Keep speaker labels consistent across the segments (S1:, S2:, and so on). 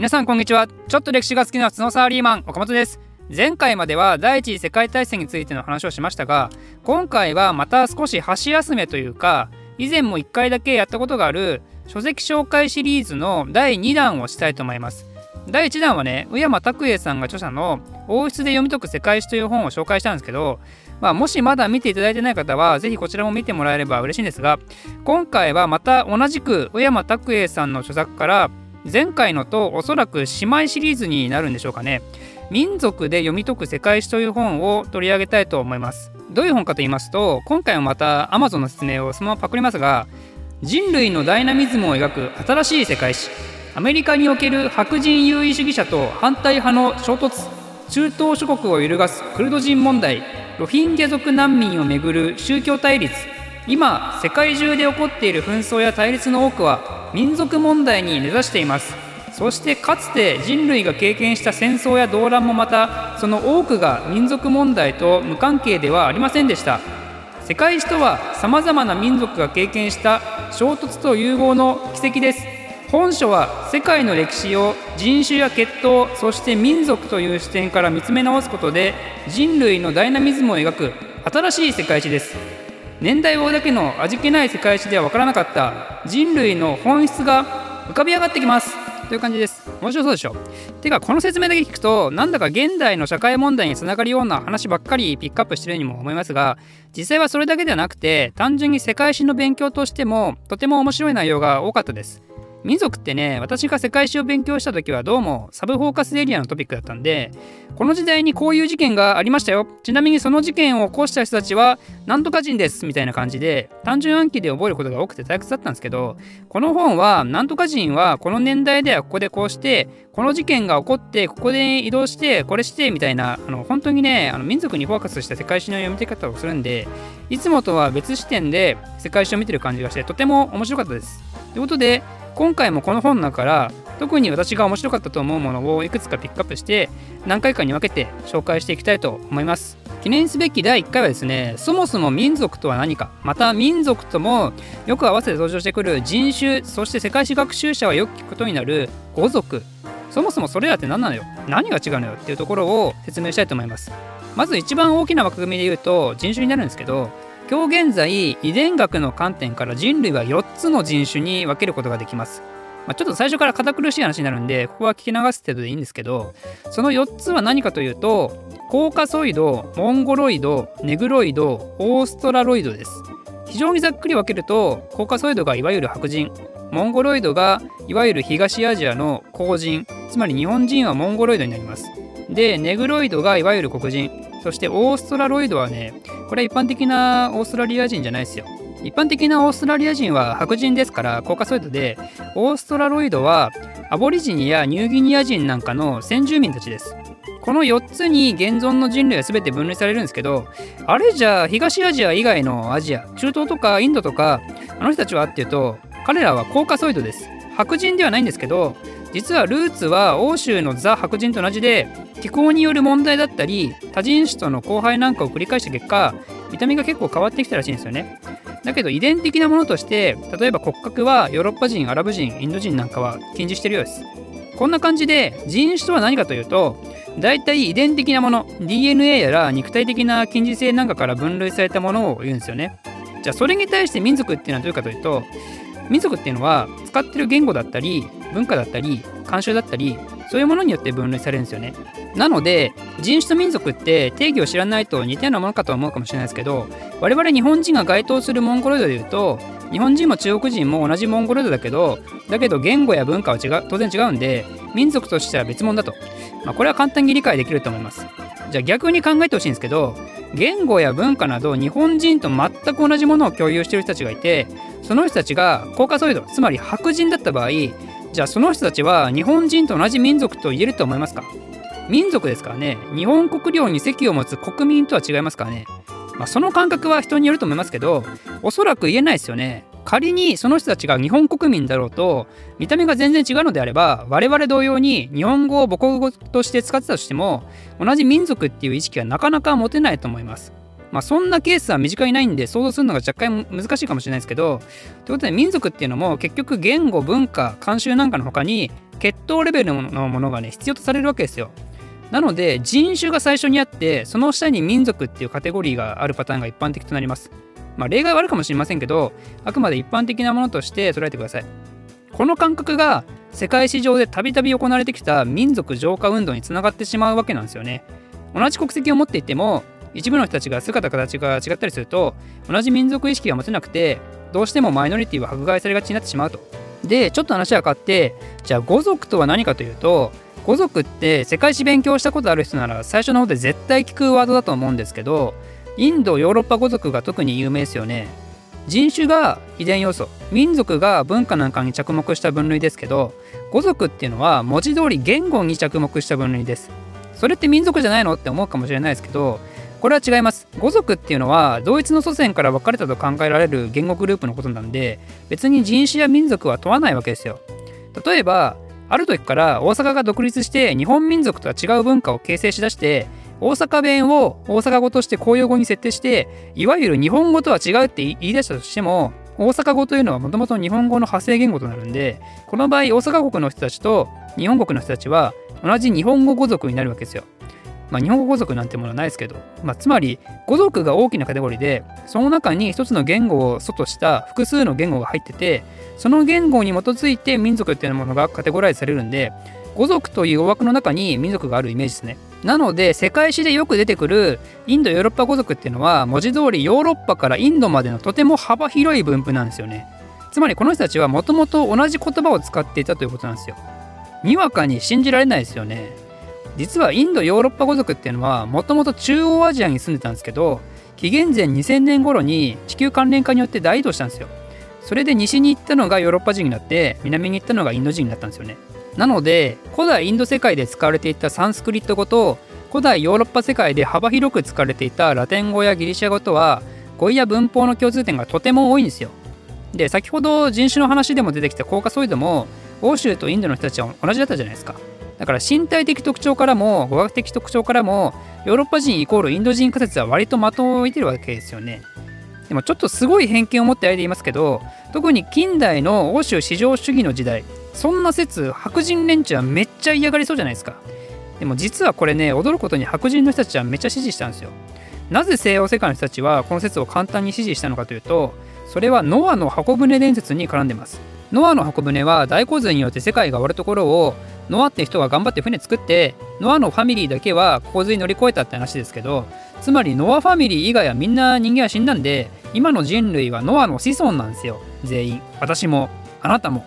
S1: 皆さんこんにちは。ちょっと歴史が好きな普通のサラリーマン岡本です。前回までは第一次世界大戦についての話をしましたが今回はまた少し箸休めというか以前も1回だけやったことがある書籍紹介シリーズの第2弾をしたいと思います。第1弾はね宇山拓英さんが著者の「王室で読み解く世界史」という本を紹介したんですけどまあ、もしまだ見ていただいてない方は、ぜひこちらも見てもらえれば嬉しいんですが、今回はまた同じく小山拓英さんの著作から、前回のとおそらく姉妹シリーズになるんでしょうかね。民族で読み解く世界史という本を取り上げたいと思います。どういう本かと言いますと、今回もまた Amazon の説明をそのままパクりますが、人類のダイナミズムを描く新しい世界史、アメリカにおける白人優位主義者と反対派の衝突、中東諸国を揺るがすクルド人問題、ロヒンギャ族難民をめぐる宗教対立今世界中で起こっている紛争や対立の多くは民族問題に根ざしています。そしてかつて人類が経験した戦争や動乱もまたその多くが民族問題と無関係ではありませんでした。世界史とはさまざまな民族が経験した衝突と融合の奇跡です。本書は世界の歴史を人種や血統そして民族という視点から見つめ直すことで人類のダイナミズムを描く新しい世界史です。年代をだけの味気ない世界史では分からなかった人類の本質が浮かび上がってきます。という感じです。面白そうでしょ？てかこの説明だけ聞くとなんだか現代の社会問題につながるような話ばっかりピックアップしてるようにも思いますが実際はそれだけではなくて単純に世界史の勉強としてもとても面白い内容が多かったです。民族ってね、私が世界史を勉強した時はどうもサブフォーカスエリアのトピックだったんで、この時代にこういう事件がありましたよ。ちなみにその事件を起こした人たちは、なんとか人ですみたいな感じで、単純暗記で覚えることが多くて退屈だったんですけど、この本は、なんとか人はこの年代ではここでこうして、この事件が起こって、ここで移動して、これして、みたいな、あの本当にね、あの民族にフォーカスした世界史の読み解き方をするんで、いつもとは別視点で世界史を見てる感じがして、とても面白かったです。ということで、今回もこの本の中から特に私が面白かったと思うものをいくつかピックアップして何回かに分けて紹介していきたいと思います。記念すべき第1回はですねそもそも民族とは何かまた民族ともよく合わせて登場してくる人種そして世界史学習者はよく聞くことになる語族。そもそもそれらって何なのよ何が違うのよっていうところを説明したいと思います。まず一番大きな枠組みで言うと人種になるんですけど今日現在遺伝学の観点から人類は4つの人種に分けることができます。まあ、ちょっと最初から堅苦しい話になるんでここは聞き流す程度でいいんですけどその4つは何かというとコーカソイドモンゴロイドネグロイドオーストラロイドです非常にざっくり分けるとコーカソイドがいわゆる白人モンゴロイドがいわゆる東アジアの黒人つまり日本人はモンゴロイドになりますでネグロイドがいわゆる黒人そしてオーストラロイドはねこれは一般的なオーストラリア人じゃないですよ。一般的なオーストラリア人は白人ですからコーカソイドでオーストラロイドはアボリジニやニューギニア人なんかの先住民たちです。この4つに現存の人類は全て分類されるんですけどあれじゃあ東アジア以外のアジア中東とかインドとかあの人たちはっていうと彼らはコーカソイドです。白人ではないんですけど実はルーツは欧州のザ白人と同じで気候による問題だったり多人種との交配なんかを繰り返した結果見た目が結構変わってきたらしいんですよね。だけど遺伝的なものとして例えば骨格はヨーロッパ人アラブ人インド人なんかは禁じしてるようです。こんな感じで人種とは何かというと大体遺伝的なもの DNA やら肉体的な近似性なんかから分類されたものを言うんですよね。じゃあそれに対して民族っていうのはどういうかというと民族っていうのは使ってる言語だったり文化だったり慣習だったりそういうものによって分類されるんですよね。なので人種と民族って定義を知らないと似たようなものかと思うかもしれないですけど我々日本人が該当するモンゴロイドでいうと日本人も中国人も同じモンゴロイドだけどだけど言語や文化は違う当然違うんで民族としては別物だと、まあ、これは簡単に理解できると思います。じゃあ逆に考えてほしいんですけど言語や文化など日本人と全く同じものを共有している人たちがいてその人たちがコーカソイドつまり白人だった場合じゃあその人たちは日本人と同じ民族と言えると思いますか？民族ですからね。日本国領に席を持つ国民とは違いますからね、まあ、その感覚は人によると思いますけどおそらく言えないですよね。仮にその人たちが日本国民だろうと見た目が全然違うのであれば我々同様に日本語を母国語として使ってたとしても同じ民族っていう意識はなかなか持てないと思います。まあ、そんなケースは身近にないんで想像するのが若干難しいかもしれないですけどということで民族っていうのも結局言語文化慣習なんかの他に血統レベルのものがね必要とされるわけですよ。なので人種が最初にあってその下に民族っていうカテゴリーがあるパターンが一般的となります。まあ例外はあるかもしれませんけどあくまで一般的なものとして捉えてください。この感覚が世界史上でたびたび行われてきた民族浄化運動につながってしまうわけなんですよね。同じ国籍を持っていても一部の人たちが姿形が違ったりすると同じ民族意識が持てなくてどうしてもマイノリティは迫害されがちになってしまうと。でちょっと話は変わってじゃあ語族とは何かというと語族って世界史勉強したことある人なら最初の方で絶対聞くワードだと思うんですけどインドヨーロッパ語族が特に有名ですよね。人種が遺伝要素民族が文化なんかに着目した分類ですけど語族っていうのは文字通り言語に着目した分類です。それって民族じゃないの？って思うかもしれないですけどこれは違います語族っていうのは同一の祖先から分かれたと考えられる言語グループのことなんで別に人種や民族は問わないわけですよ例えばある時から大阪が独立して日本民族とは違う文化を形成しだして大阪弁を大阪語として公用語に設定していわゆる日本語とは違うって言い出したとしても大阪語というのはもともと日本語の派生言語となるんでこの場合大阪国の人たちと日本国の人たちは同じ日本語語族になるわけですよ。まあ、日本語語族なんてものはないですけど、まあ、つまり語族が大きなカテゴリーでその中に一つの言語を祖とした複数の言語が入っててその言語に基づいて民族っていうものがカテゴライズされるんで語族という大枠の中に民族があるイメージですね。なので世界史でよく出てくるインド・ヨーロッパ語族っていうのは文字通りヨーロッパからインドまでのとても幅広い分布なんですよね。つまりこの人たちはもともと同じ言葉を使っていたということなんですよ。にわかに信じられないですよね。実はインド・ヨーロッパ語族っていうのはもともと中央アジアに住んでたんですけど紀元前2000年頃に地球関連化によって大移動したんですよ。それで西に行ったのがヨーロッパ人になって南に行ったのがインド人になったんですよね。なので古代インド世界で使われていたサンスクリット語と古代ヨーロッパ世界で幅広く使われていたラテン語やギリシャ語とは語彙や文法の共通点がとても多いんですよ。で先ほど人種の話でも出てきたコーカソイドも欧州とインドの人たちは同じだったじゃないですか。だから身体的特徴からも語学的特徴からもヨーロッパ人イコールインド人仮説は割と的を置いてるわけですよね。でもちょっとすごい偏見を持ってあえて言いますけど特に近代の欧州至上主義の時代そんな説白人連中はめっちゃ嫌がりそうじゃないですか。でも実はこれね驚くことに白人の人たちはめっちゃ支持したんですよ。なぜ西洋世界の人たちはこの説を簡単に支持したのかというとそれはノアの箱舟伝説に絡んでます。ノアの箱舟は大洪水によって世界が終わるところをノアって人が頑張って船作ってノアのファミリーだけは洪水乗り越えたって話ですけどつまりノアファミリー以外はみんな人間は死んだんで今の人類はノアの子孫なんですよ全員。私もあなたも。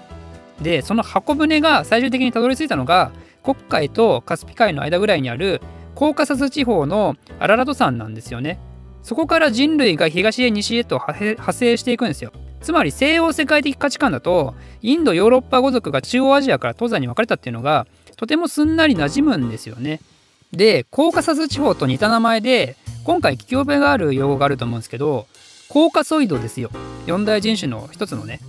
S1: でその箱舟が最終的にたどり着いたのが黒海とカスピ海の間ぐらいにあるコーカサス地方のアララト山なんですよね。そこから人類が東へ西へと派生していくんですよ。つまり西洋世界的価値観だとインドヨーロッパ語族が中央アジアから東西に分かれたっていうのがとてもすんなり馴染むんですよね。でコーカサス地方と似た名前で今回聞き覚えがある用語があると思うんですけどコーカソイドですよ。四大人種の一つのね。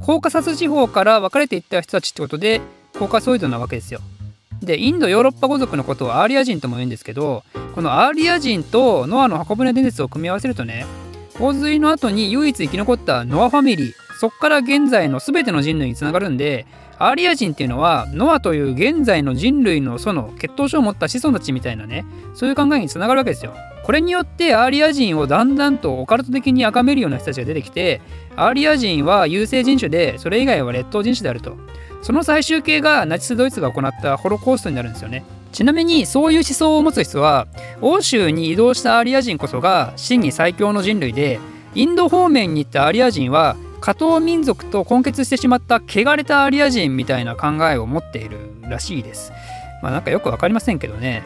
S1: コーカサス地方から分かれていった人たちってことでコーカソイドなわけですよ。でインドヨーロッパ語族のことをアーリア人とも言うんですけどこのアーリア人とノアの箱舟伝説を組み合わせるとね洪水の後に唯一生き残ったノアファミリー。そっから現在の全ての人類につながるんでアーリア人っていうのはノアという現在の人類のその血統書を持った子孫たちみたいなねそういう考えにつながるわけですよ。これによってアーリア人をだんだんとオカルト的に崇めるような人たちが出てきてアーリア人は優勢人種でそれ以外は劣等人種であると。その最終形がナチスドイツが行ったホロコーストになるんですよね。ちなみにそういう思想を持つ人は欧州に移動したアリア人こそが真に最強の人類でインド方面に行ったアリア人は加藤民族と根結してしまった汚れたアリア人みたいな考えを持っているらしいです。まあなんかよく分かりませんけどね。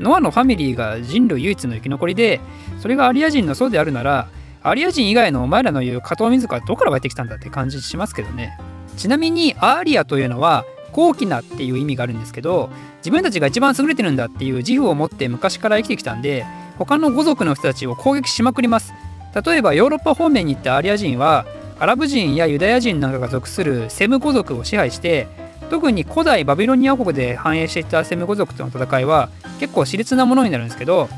S1: ノアのファミリーが人類唯一の生き残りでそれがアリア人のそうであるならアリア人以外のお前らの言う加藤民族はどこから湧いてきたんだって感じしますけどねちなみにアーリアというのは高貴なっていう意味があるんですけど自分たちが一番優れてるんだっていう自負を持って昔から生きてきたんで他の語族の人たちを攻撃しまくります。例えばヨーロッパ方面に行ったアリア人はアラブ人やユダヤ人なんかが属するセム語族を支配して特に古代バビロニア国で繁栄していたセム語族との戦いは結構熾烈なものになるんですけど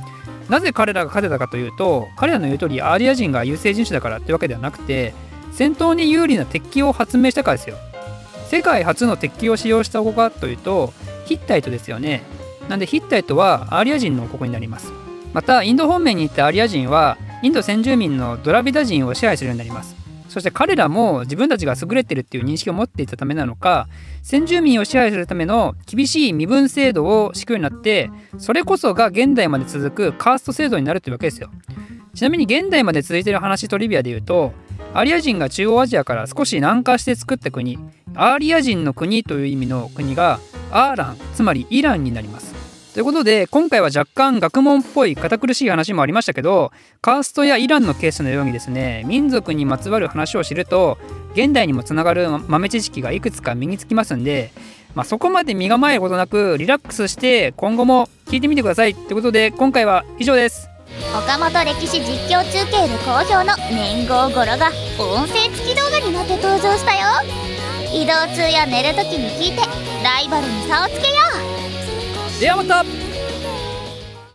S1: なぜ彼らが勝てたかというと彼らの言う通りアーリア人が優勢人種だからってわけではなくて戦闘に有利な鉄器を発明したからですよ。世界初の鉄器を使用した王国かというとヒッタイトですよね。なんでヒッタイトはアーリア人の王国になります。またインド方面に行ったアーリア人はインド先住民のドラビダ人を支配するようになります。そして彼らも自分たちが優れてるっていう認識を持っていたためなのか先住民を支配するための厳しい身分制度を敷くようになってそれこそが現代まで続くカースト制度になるというわけですよ。ちなみに現代まで続いている話トリビアで言うとアリア人が中央アジアから少し南下して作った国アーリア人の国という意味の国がアーランつまりイランになります。ということで今回は若干学問っぽい堅苦しい話もありましたけどカーストやイランのケースのようにですね民族にまつわる話を知ると現代にもつながる豆知識がいくつか身につきますんで、まあ、そこまで身構えることなくリラックスして今後も聞いてみてくださいということで今回は以上です。
S2: 岡本歴史実況中継で好評の年号語呂が音声付き動画になって登場したよ。移動中や寝るときに聞いてライバルに差をつけよう。
S1: ではまた。